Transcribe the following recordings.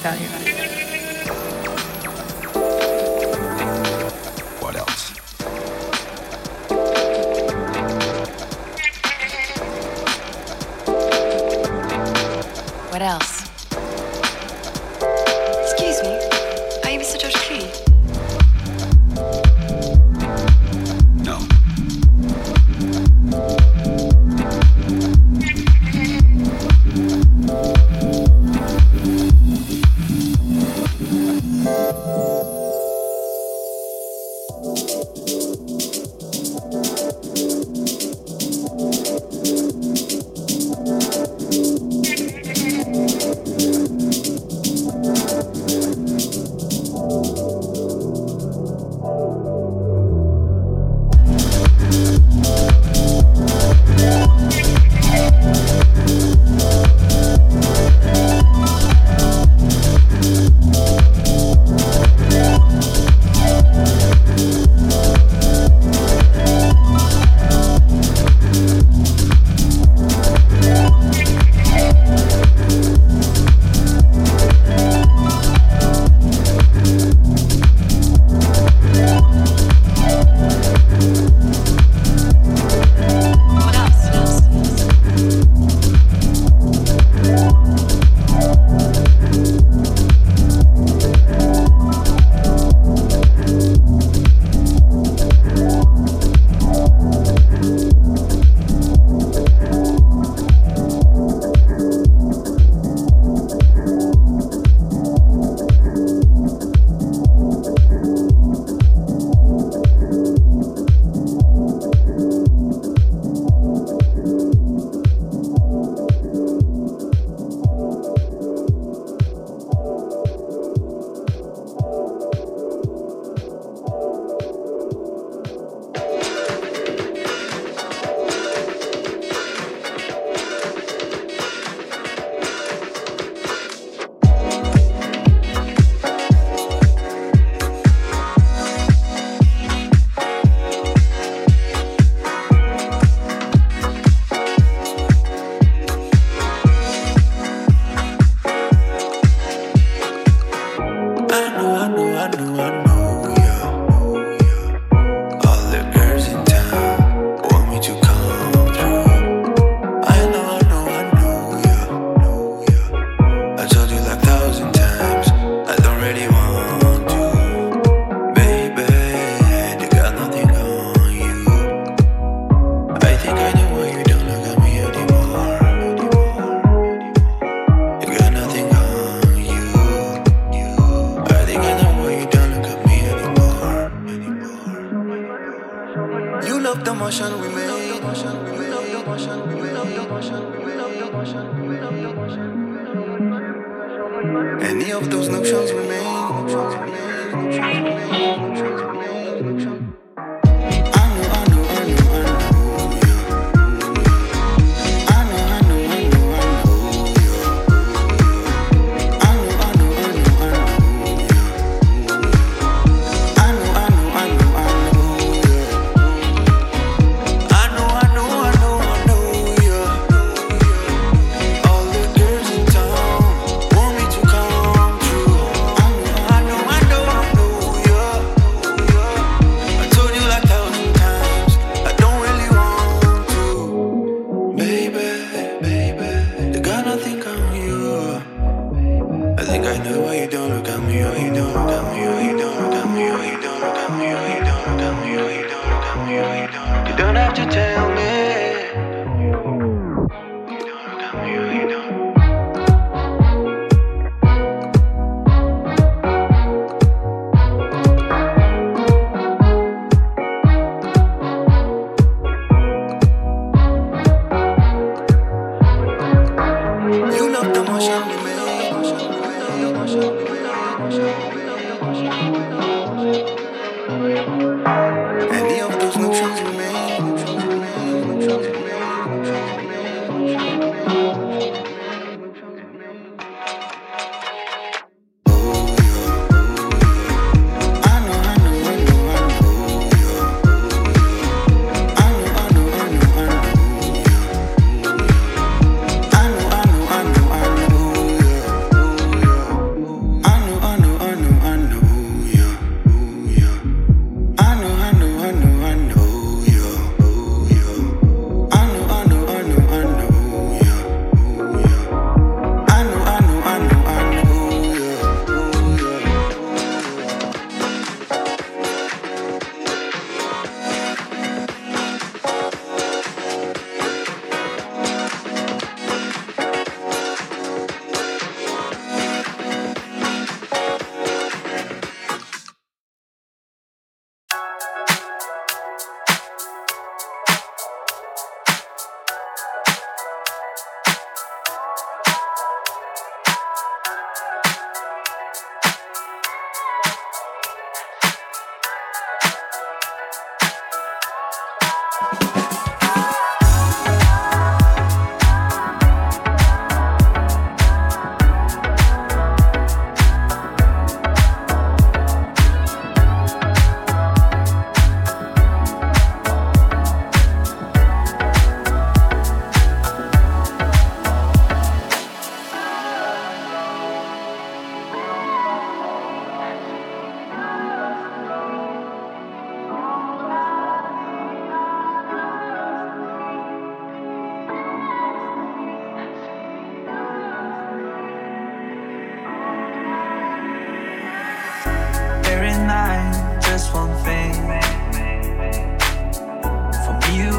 tell you. Love the motion we made. Any of those notions remain.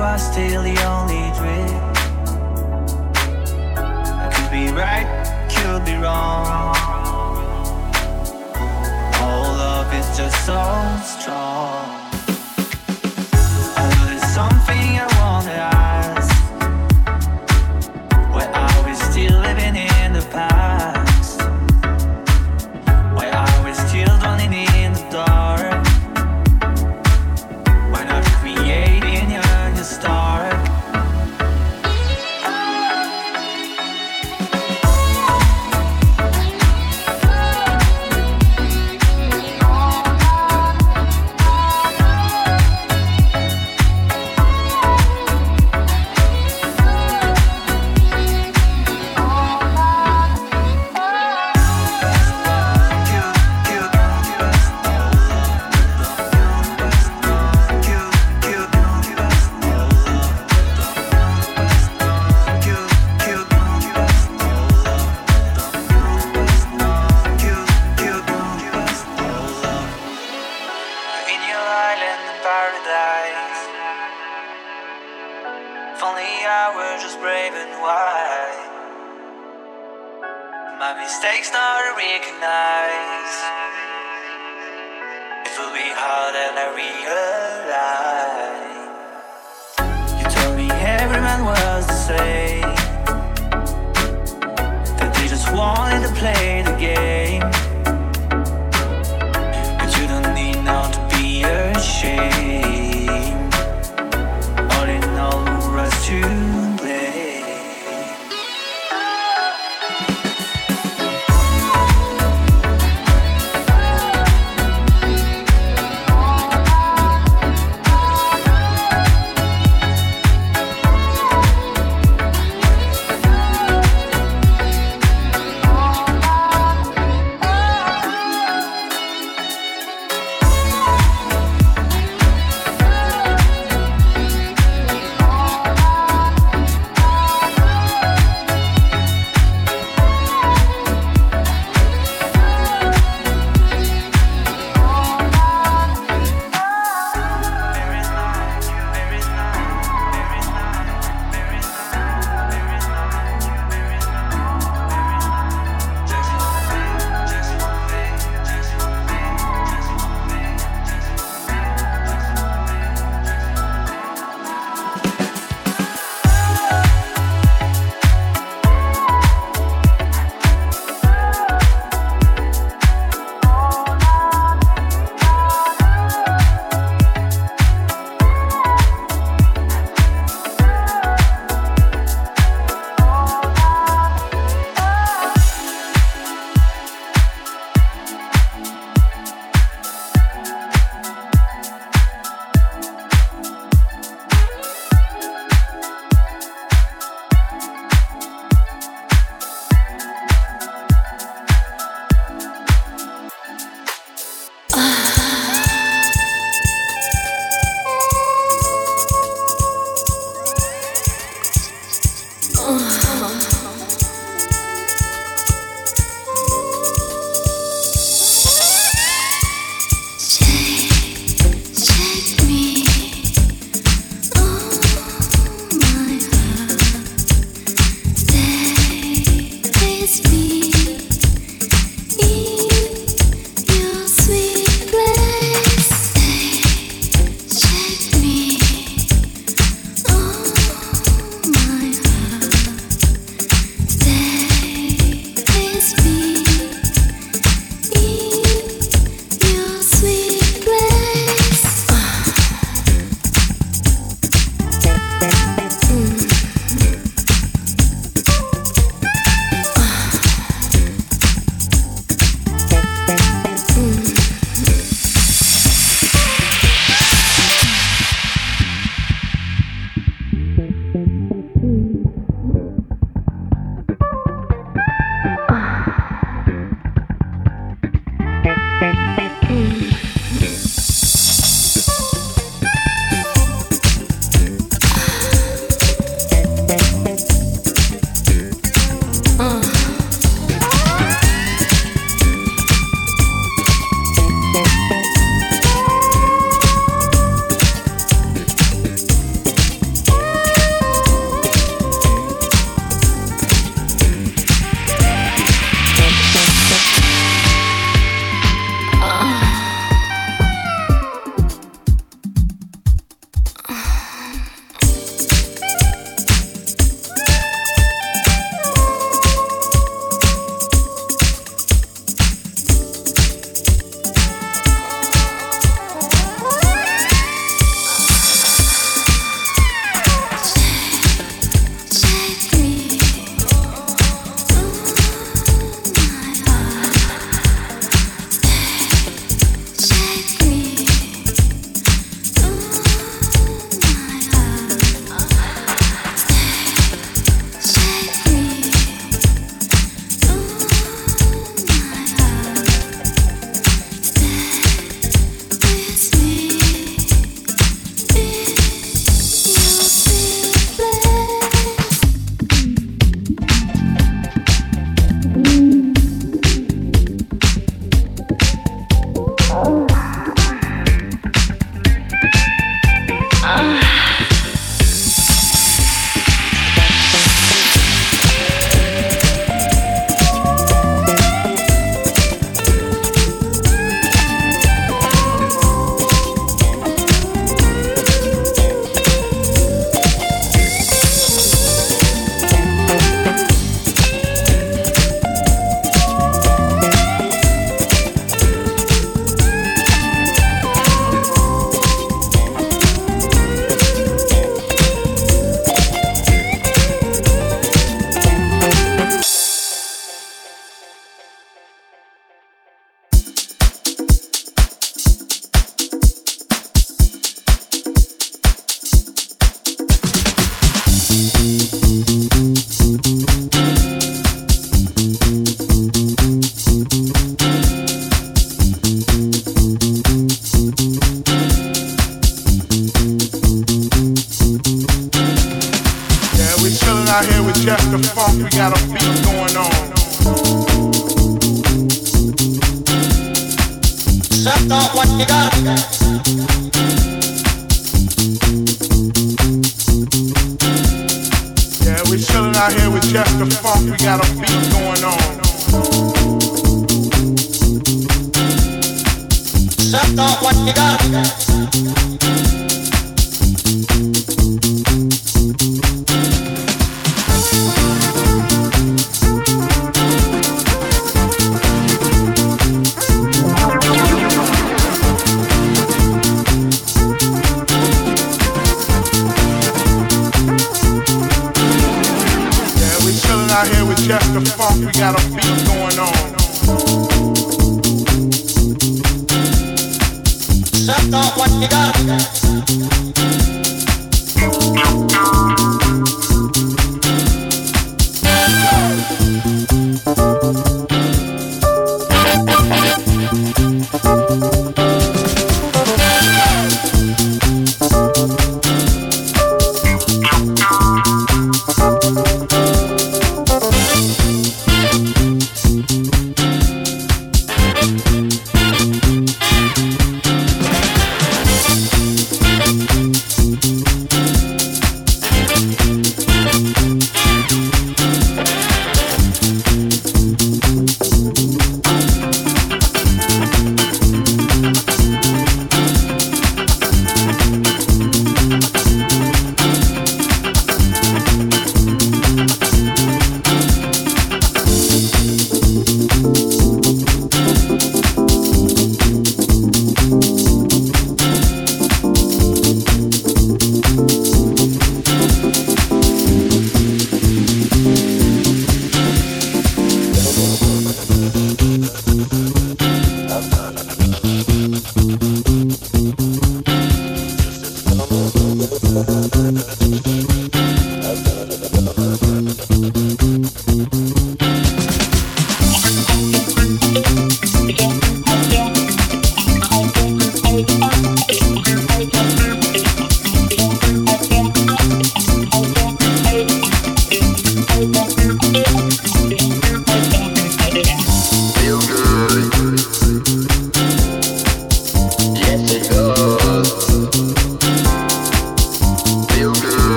are still the only dream. I could be right, could be wrong. All love is just so strong.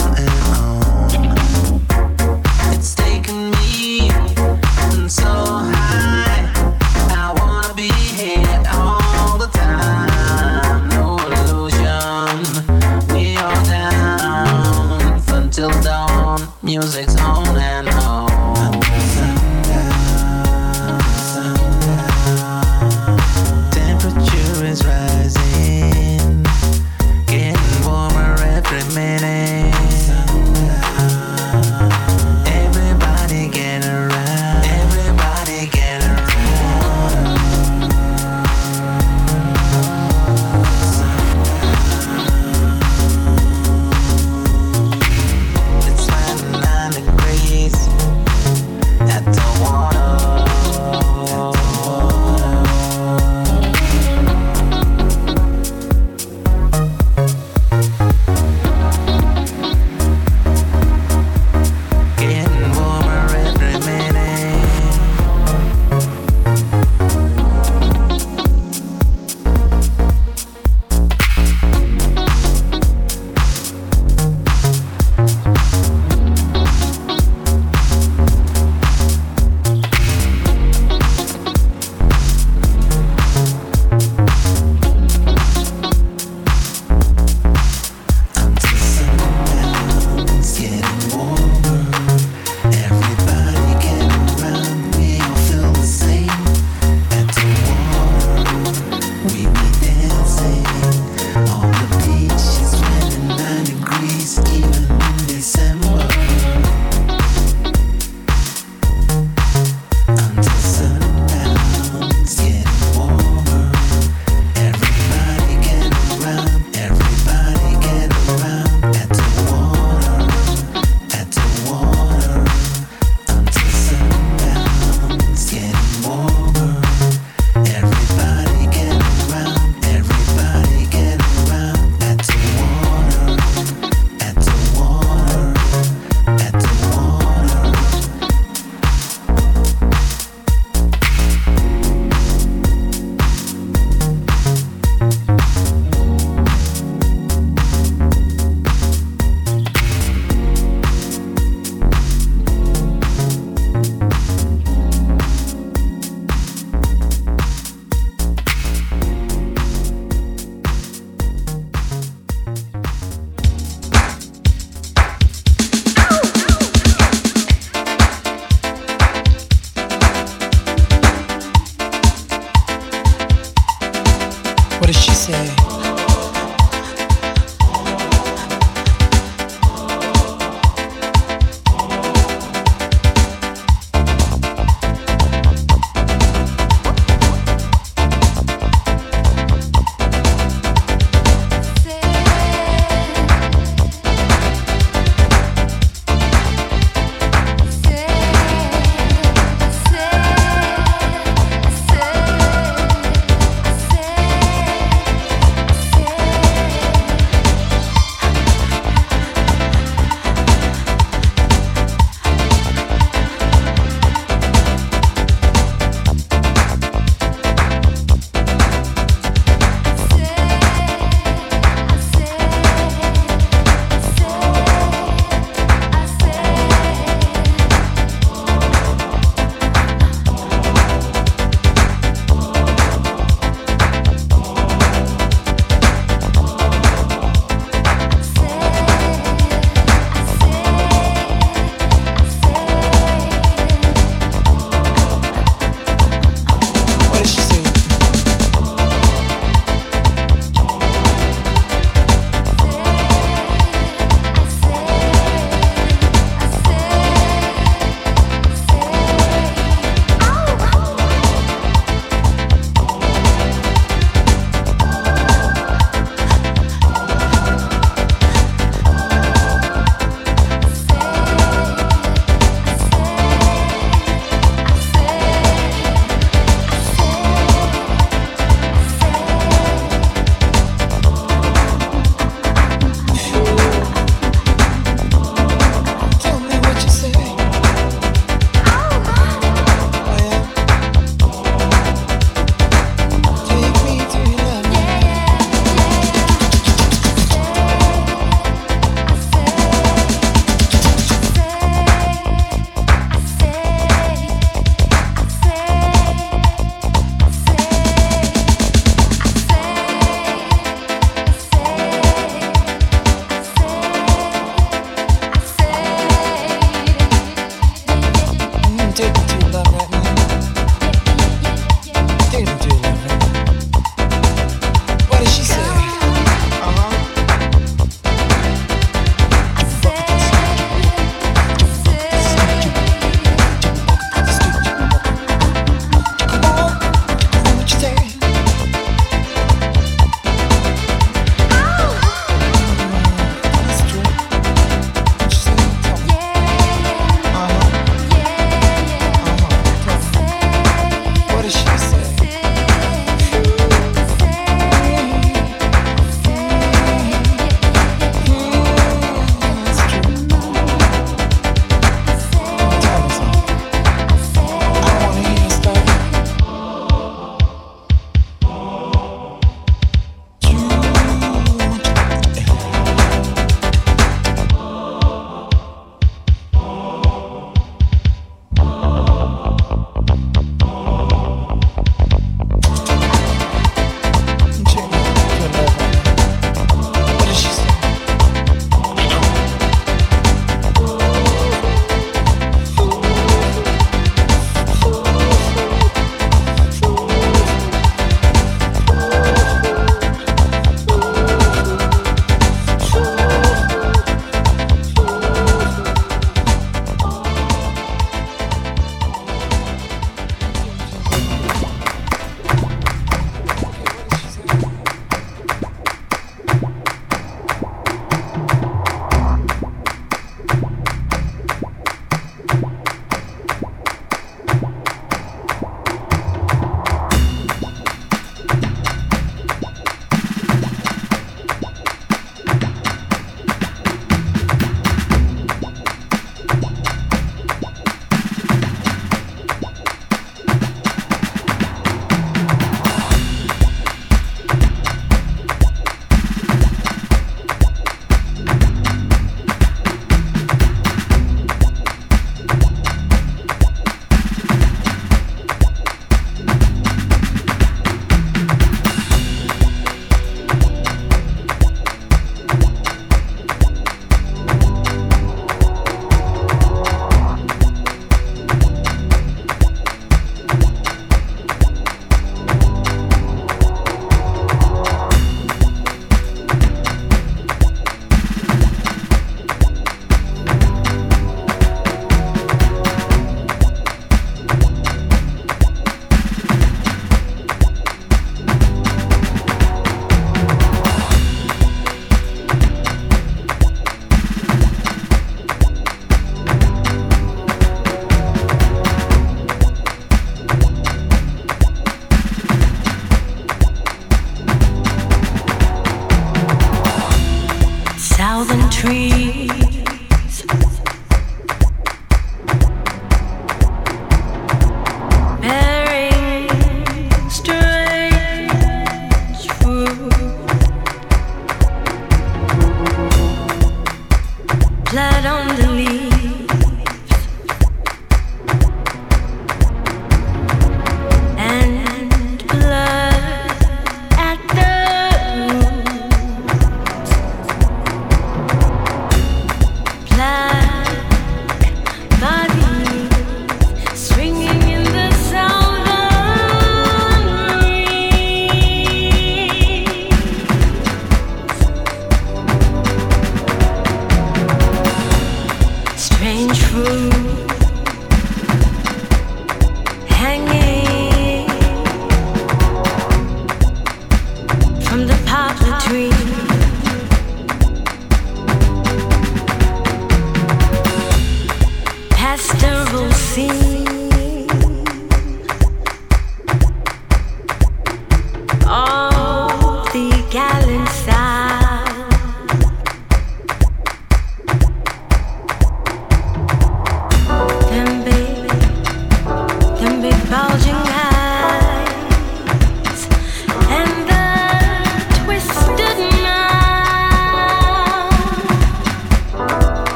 on and on.